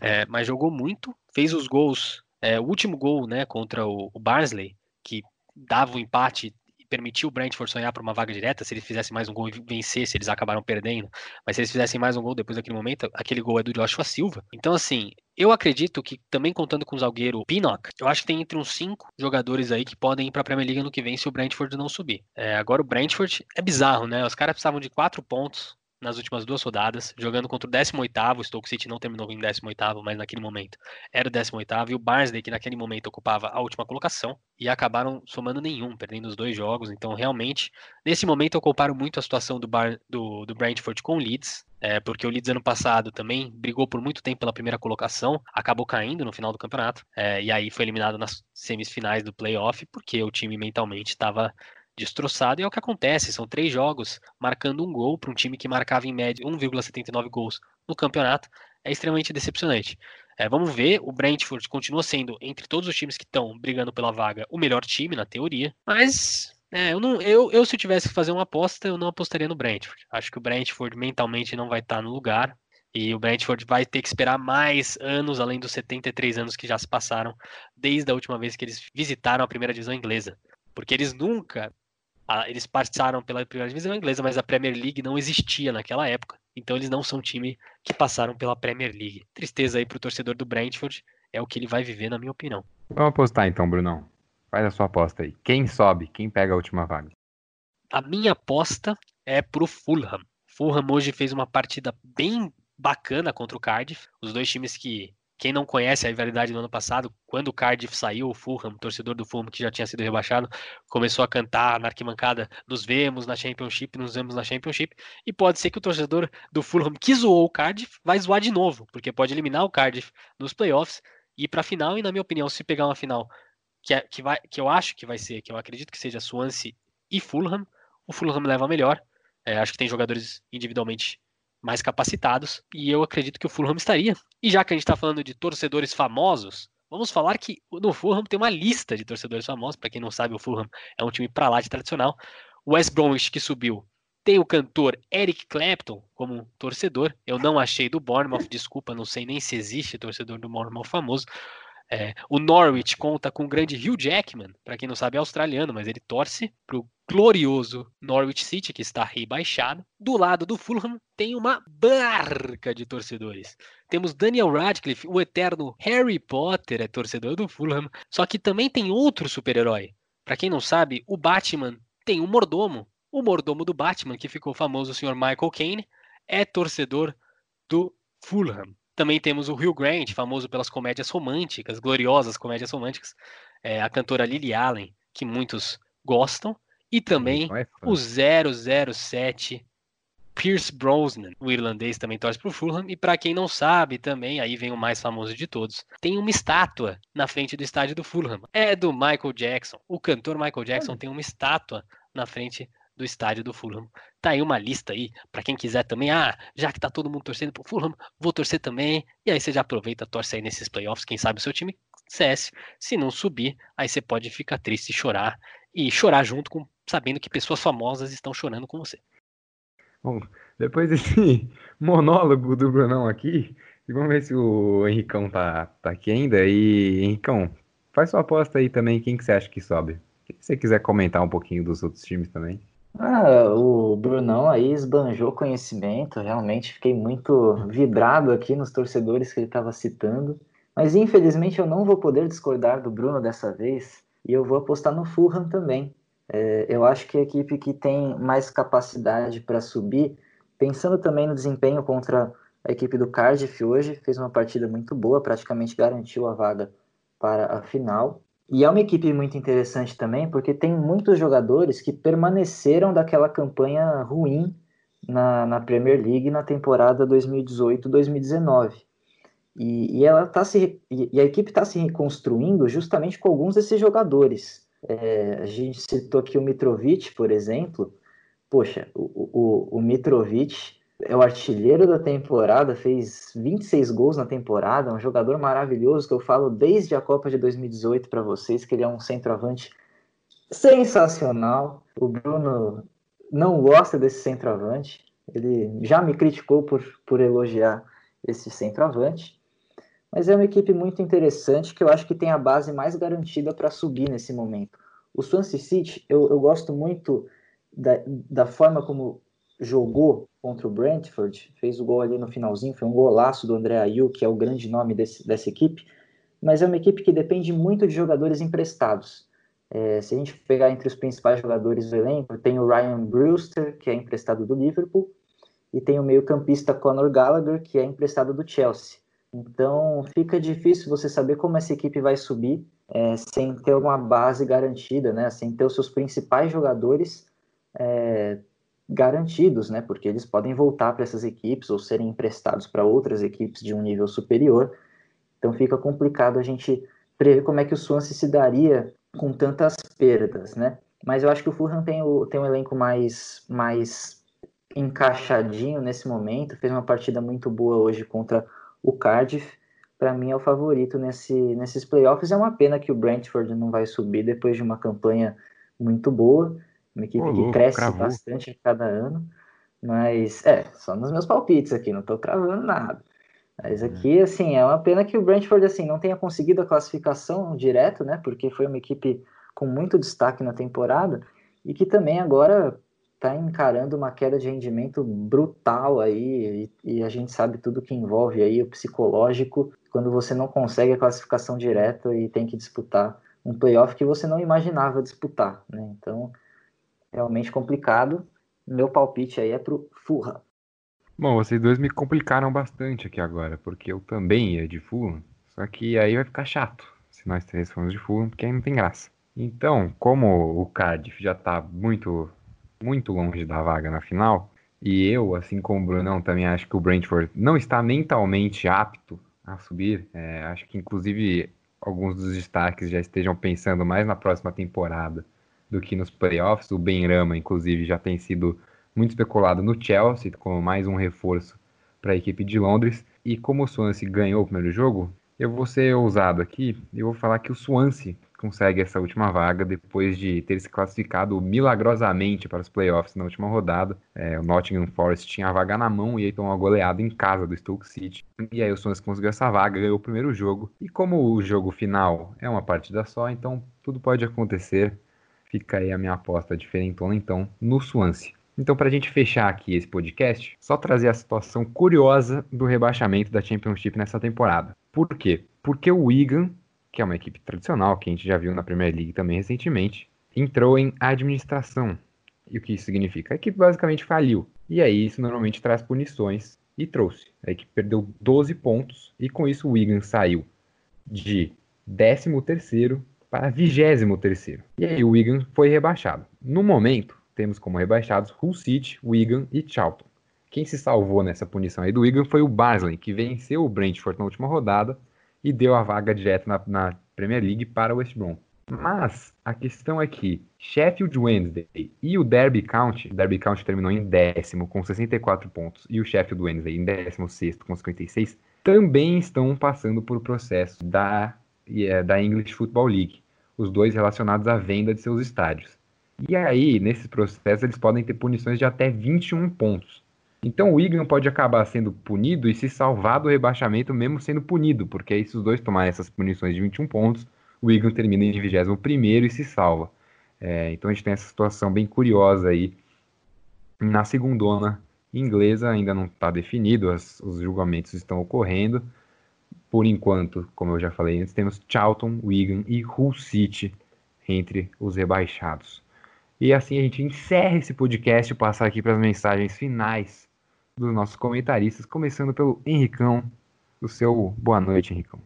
é, mas jogou muito, fez os gols. É, o último gol né, contra o, o Barnsley, que dava o empate permitiu o Brentford sonhar por uma vaga direta, se ele fizesse mais um gol e vencesse, eles acabaram perdendo, mas se eles fizessem mais um gol depois daquele momento, aquele gol é do Joshua Silva. Então, assim, eu acredito que, também contando com o zagueiro Pinnock, eu acho que tem entre uns cinco jogadores aí que podem ir para a Premier League no que vem se o Brentford não subir. É, agora, o Brentford é bizarro, né? Os caras precisavam de quatro pontos nas últimas duas rodadas, jogando contra o 18º, o Stoke City não terminou em 18º, mas naquele momento era o 18º, e o Barnsley, que naquele momento ocupava a última colocação, e acabaram somando nenhum, perdendo os dois jogos, então realmente, nesse momento eu comparo muito a situação do, Bar, do, do Brentford com o Leeds, é, porque o Leeds ano passado também brigou por muito tempo pela primeira colocação, acabou caindo no final do campeonato, é, e aí foi eliminado nas semifinais do playoff, porque o time mentalmente estava destroçado, e é o que acontece, são três jogos marcando um gol para um time que marcava em média 1,79 gols no campeonato, é extremamente decepcionante. É, vamos ver, o Brentford continua sendo, entre todos os times que estão brigando pela vaga, o melhor time, na teoria, mas é, eu, não, eu, eu, se eu tivesse que fazer uma aposta, eu não apostaria no Brentford. Acho que o Brentford mentalmente não vai estar no lugar. E o Brentford vai ter que esperar mais anos, além dos 73 anos que já se passaram, desde a última vez que eles visitaram a primeira divisão inglesa. Porque eles nunca. Eles passaram pela primeira divisão inglesa, mas a Premier League não existia naquela época. Então eles não são um time que passaram pela Premier League. Tristeza aí pro torcedor do Brentford. É o que ele vai viver, na minha opinião. Vamos apostar então, Brunão. Faz a sua aposta aí. Quem sobe? Quem pega a última vaga? A minha aposta é pro Fulham. Fulham hoje fez uma partida bem bacana contra o Cardiff. Os dois times que, quem não conhece a rivalidade do ano passado, quando o Cardiff saiu, o Fulham, torcedor do Fulham que já tinha sido rebaixado, começou a cantar na arquibancada: nos vemos na Championship, nos vemos na Championship. E pode ser que o torcedor do Fulham que zoou o Cardiff vai zoar de novo, porque pode eliminar o Cardiff nos playoffs e ir para a final. E na minha opinião, se pegar uma final que, é, que, vai, que eu acho que vai ser, que eu acredito que seja Swansea e Fulham, o Fulham leva melhor. É, acho que tem jogadores individualmente mais capacitados, e eu acredito que o Fulham estaria. E já que a gente está falando de torcedores famosos, vamos falar que no Fulham tem uma lista de torcedores famosos. Para quem não sabe, o Fulham é um time para lá de tradicional. O West Bromwich, que subiu, tem o cantor Eric Clapton como torcedor. Eu não achei do Bournemouth, desculpa, não sei nem se existe torcedor do Bournemouth famoso. É, o Norwich conta com o grande Hugh Jackman, para quem não sabe é australiano, mas ele torce para o glorioso Norwich City, que está rebaixado. Do lado do Fulham tem uma barca de torcedores. Temos Daniel Radcliffe, o eterno Harry Potter, é torcedor do Fulham. Só que também tem outro super-herói. Para quem não sabe, o Batman tem um mordomo. O mordomo do Batman, que ficou famoso, o Sr. Michael Caine, é torcedor do Fulham. Também temos o Hugh Grant, famoso pelas comédias românticas, gloriosas comédias românticas. É, a cantora Lily Allen, que muitos gostam. E também é o 007 Pierce Brosnan, o irlandês também torce para o Fulham. E para quem não sabe também, aí vem o mais famoso de todos, tem uma estátua na frente do estádio do Fulham. É do Michael Jackson. O cantor Michael Jackson tem uma estátua na frente do estádio do Fulham. Tá aí uma lista aí para quem quiser também. Ah, já que tá todo mundo torcendo pro Fulham, vou torcer também. E aí você já aproveita, torce aí nesses playoffs, quem sabe o seu time cesse. Se não subir, aí você pode ficar triste e chorar e chorar junto com sabendo que pessoas famosas estão chorando com você. Bom, depois desse monólogo do Brunão aqui, vamos ver se o Henricão tá, tá aqui ainda. E, Henricão, faz sua aposta aí também, quem que você acha que sobe? Se você quiser comentar um pouquinho dos outros times também. Ah, o Brunão aí esbanjou conhecimento, realmente fiquei muito vibrado aqui nos torcedores que ele estava citando. Mas infelizmente eu não vou poder discordar do Bruno dessa vez e eu vou apostar no Fulham também. É, eu acho que a equipe que tem mais capacidade para subir, pensando também no desempenho contra a equipe do Cardiff hoje, fez uma partida muito boa, praticamente garantiu a vaga para a final. E é uma equipe muito interessante também, porque tem muitos jogadores que permaneceram daquela campanha ruim na, na Premier League na temporada 2018-2019. E, e, ela tá se, e a equipe está se reconstruindo justamente com alguns desses jogadores. É, a gente citou aqui o Mitrovic, por exemplo. Poxa, o, o, o Mitrovic é o artilheiro da temporada, fez 26 gols na temporada, é um jogador maravilhoso que eu falo desde a Copa de 2018 para vocês, que ele é um centroavante sensacional. O Bruno não gosta desse centroavante, ele já me criticou por, por elogiar esse centroavante, mas é uma equipe muito interessante que eu acho que tem a base mais garantida para subir nesse momento. O Swansea City, eu, eu gosto muito da, da forma como jogou contra o Brentford, fez o gol ali no finalzinho, foi um golaço do André Ayew, que é o grande nome desse, dessa equipe, mas é uma equipe que depende muito de jogadores emprestados. É, se a gente pegar entre os principais jogadores do elenco, tem o Ryan Brewster, que é emprestado do Liverpool, e tem o meio-campista Conor Gallagher, que é emprestado do Chelsea. Então fica difícil você saber como essa equipe vai subir é, sem ter uma base garantida, né? sem ter os seus principais jogadores é, garantidos, né? Porque eles podem voltar para essas equipes ou serem emprestados para outras equipes de um nível superior. Então fica complicado a gente prever como é que o Swansea se daria com tantas perdas, né? Mas eu acho que o Fulham tem, o, tem um elenco mais, mais encaixadinho nesse momento. Fez uma partida muito boa hoje contra o Cardiff. Para mim é o favorito nesse, nesses playoffs. É uma pena que o Brentford não vai subir depois de uma campanha muito boa uma equipe que cresce bastante a cada ano. Mas, é, só nos meus palpites aqui, não tô cravando nada. Mas aqui, assim, é uma pena que o Brentford, assim, não tenha conseguido a classificação direto, né? Porque foi uma equipe com muito destaque na temporada e que também agora está encarando uma queda de rendimento brutal aí e, e, a gente sabe tudo que envolve aí o psicológico quando você não consegue a classificação direta e tem que disputar um playoff que você não imaginava disputar, né? Então, realmente complicado. Meu palpite aí é pro Fulham. Bom, vocês dois me complicaram bastante aqui agora, porque eu também ia de Fulham, só que aí vai ficar chato se nós três formos de Fulham, porque aí não tem graça. Então, como o Cardiff já está muito, muito longe da vaga na final, e eu, assim como o Brunão, também acho que o Brentford não está mentalmente apto a subir, é, acho que inclusive alguns dos destaques já estejam pensando mais na próxima temporada do que nos playoffs. O Ben Rama, inclusive, já tem sido muito especulado no Chelsea, como mais um reforço para a equipe de Londres. E como o Swansea ganhou o primeiro jogo, eu vou ser ousado aqui e vou falar que o Swansea consegue essa última vaga depois de ter se classificado milagrosamente para os playoffs na última rodada. É, o Nottingham Forest tinha a vaga na mão e aí tomou uma goleada em casa do Stoke City. E aí o Swansea conseguiu essa vaga, ganhou o primeiro jogo. E como o jogo final é uma partida só, então tudo pode acontecer. Fica aí a minha aposta diferentona, então, no Swansea. Então, para a gente fechar aqui esse podcast, só trazer a situação curiosa do rebaixamento da Championship nessa temporada. Por quê? Porque o Wigan, que é uma equipe tradicional, que a gente já viu na Premier League também recentemente, entrou em administração. E o que isso significa? A equipe basicamente faliu. E aí isso normalmente traz punições e trouxe. A equipe perdeu 12 pontos e com isso o Wigan saiu de 13 terceiro para 23 E aí o Wigan foi rebaixado. No momento, temos como rebaixados Hull City, Wigan e Charlton. Quem se salvou nessa punição aí do Wigan foi o Barnsley, que venceu o Brentford na última rodada e deu a vaga direta na, na Premier League para o West Brom. Mas a questão é que Sheffield Wednesday e o Derby County, o Derby County terminou em décimo com 64 pontos e o Sheffield Wednesday em décimo sexto com 56, também estão passando por processo da, é, da English Football League os dois relacionados à venda de seus estádios. E aí, nesses processos, eles podem ter punições de até 21 pontos. Então o Wigan pode acabar sendo punido e se salvar do rebaixamento mesmo sendo punido, porque aí se os dois tomarem essas punições de 21 pontos, o Wigan termina em 21 e se salva. É, então a gente tem essa situação bem curiosa aí. Na segundona inglesa ainda não está definido, as, os julgamentos estão ocorrendo, por enquanto, como eu já falei antes, temos Charlton, Wigan e Hull City entre os rebaixados. E assim a gente encerra esse podcast e passar aqui para as mensagens finais dos nossos comentaristas, começando pelo Henricão, o seu boa noite, Henricão.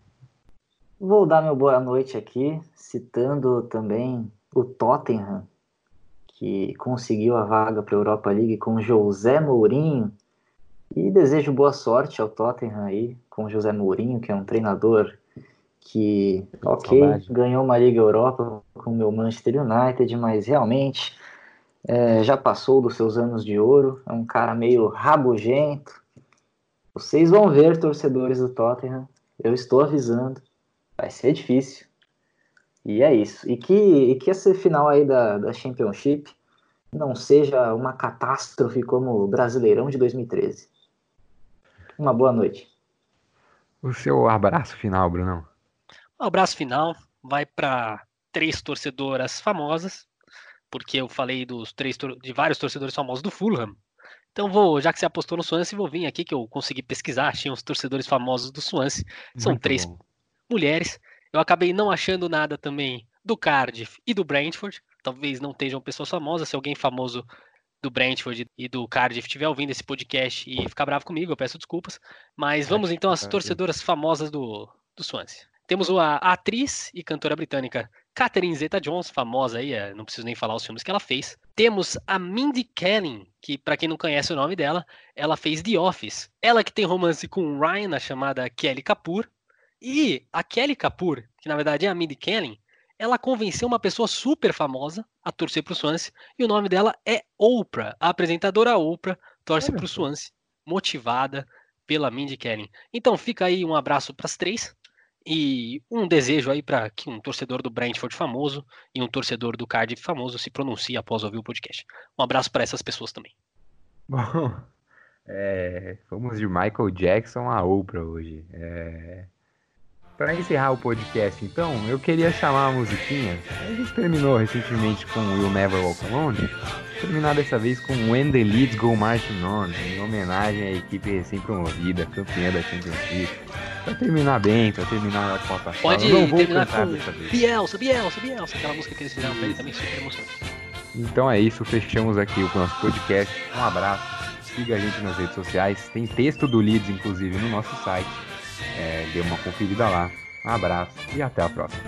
Vou dar meu boa noite aqui, citando também o Tottenham, que conseguiu a vaga para a Europa League com José Mourinho, e desejo boa sorte ao Tottenham aí, com José Mourinho, que é um treinador que, ok, Saudade. ganhou uma Liga Europa com o meu Manchester United, mas realmente é, já passou dos seus anos de ouro, é um cara meio rabugento. Vocês vão ver, torcedores do Tottenham, eu estou avisando, vai ser difícil. E é isso. E que, e que esse final aí da, da Championship não seja uma catástrofe como o Brasileirão de 2013. Uma boa noite. O seu abraço final, Brunão. O abraço final vai para três torcedoras famosas, porque eu falei dos três de vários torcedores famosos do Fulham. Então vou, já que você apostou no Swansea, vou vir aqui que eu consegui pesquisar, achei uns torcedores famosos do Swansea. São Muito três bom. mulheres. Eu acabei não achando nada também do Cardiff e do Brentford. Talvez não estejam pessoas famosas. Se alguém famoso do Brentford e do Cardiff estiver ouvindo esse podcast e ficar bravo comigo, eu peço desculpas. Mas vamos então às torcedoras famosas do, do Swansea. Temos a, atriz e cantora britânica Catherine Zeta-Jones, famosa aí, é, não preciso nem falar os filmes que ela fez. Temos a Mindy Kaling, que para quem não conhece o nome dela, ela fez The Office. Ela que tem romance com Ryan, a chamada Kelly Kapoor. E a Kelly Kapoor, que na verdade é a Mindy Kaling, ela convenceu uma pessoa super famosa a torcer para o Swansea e o nome dela é Oprah. A apresentadora Oprah torce para o Swansea, motivada pela Mindy Kaling. Então fica aí um abraço para as três e um desejo aí para que um torcedor do Brentford famoso e um torcedor do Cardiff famoso se pronuncie após ouvir o podcast. Um abraço para essas pessoas também. Bom, é, fomos de Michael Jackson a Oprah hoje. É, para encerrar o podcast, então, eu queria chamar a musiquinha. A gente terminou recentemente com Will Never Walk Alone. Terminar dessa vez com When the Leads Go Marching On, em homenagem à equipe recém-promovida, campeã da Champions League. Pra terminar bem, pra terminar com a passada. Pode não vou terminar cantar com dessa vez. Bielsa, Bielsa, Bielsa, aquela música que eles fizeram pra ele também, super emocionante. Então é isso, fechamos aqui o nosso podcast. Um abraço, siga a gente nas redes sociais. Tem texto do Leeds, inclusive, no nosso site é, dê uma conferida lá. Um abraço e até a próxima.